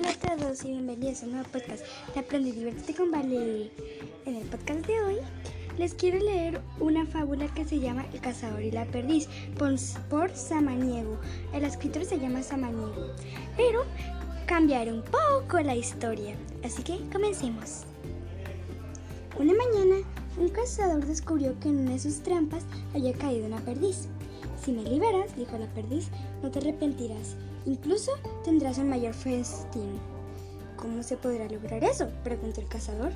todos y bienvenidos a un nuevo podcast de Aprende y Divertirte con Vale. En el podcast de hoy les quiero leer una fábula que se llama El cazador y la perdiz por Samaniego. El escritor se llama Samaniego, pero cambiaré un poco la historia. Así que comencemos. Una mañana, un cazador descubrió que en una de sus trampas había caído una perdiz. Si me liberas, dijo la perdiz, no te arrepentirás. Incluso tendrás un mayor festín. ¿Cómo se podrá lograr eso? preguntó el cazador.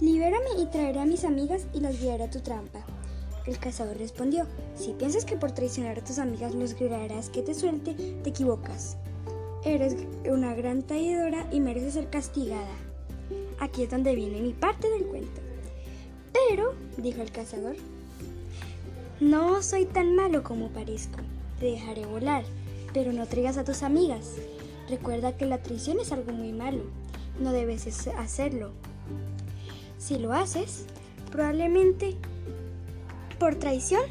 Libérame y traeré a mis amigas y las guiaré a tu trampa. El cazador respondió, si piensas que por traicionar a tus amigas lograrás que te suelte, te equivocas. Eres una gran traidora y mereces ser castigada. Aquí es donde viene mi parte del cuento. Pero, dijo el cazador, no soy tan malo como parezco. Te dejaré volar, pero no traigas a tus amigas. Recuerda que la traición es algo muy malo. No debes hacerlo. Si lo haces, probablemente por traición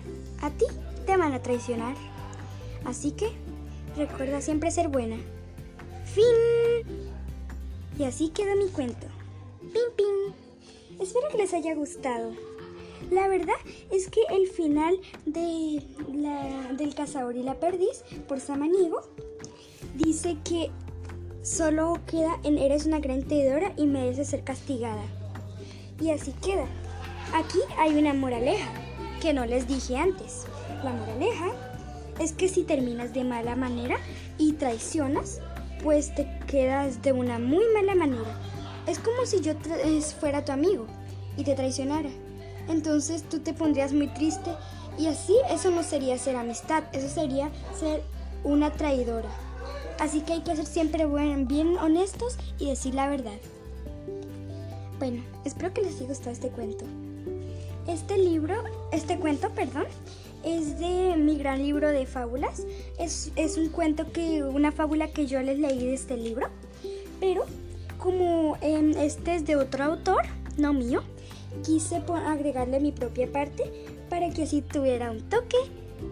a ti te van a traicionar. Así que recuerda siempre ser buena. Fin. Y así queda mi cuento. Pim, pim. Espero que les haya gustado. La verdad es que el final de del cazador y la perdiz por Samaniego dice que solo queda en eres una gran traidora y mereces ser castigada. Y así queda. Aquí hay una moraleja que no les dije antes. La moraleja es que si terminas de mala manera y traicionas, pues te quedas de una muy mala manera. Es como si yo fuera tu amigo y te traicionara entonces tú te pondrías muy triste y así eso no sería ser amistad, eso sería ser una traidora. Así que hay que ser siempre bien honestos y decir la verdad. Bueno, espero que les haya gustado este cuento. Este libro, este cuento, perdón, es de mi gran libro de fábulas. Es, un cuento que, una fábula que yo les leí de este libro. Pero como este es de otro autor, no mío, quise agregarle mi propia parte para que así tuviera un toque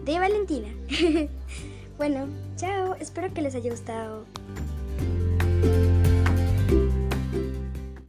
de Valentina. bueno, chao, espero que les haya gustado.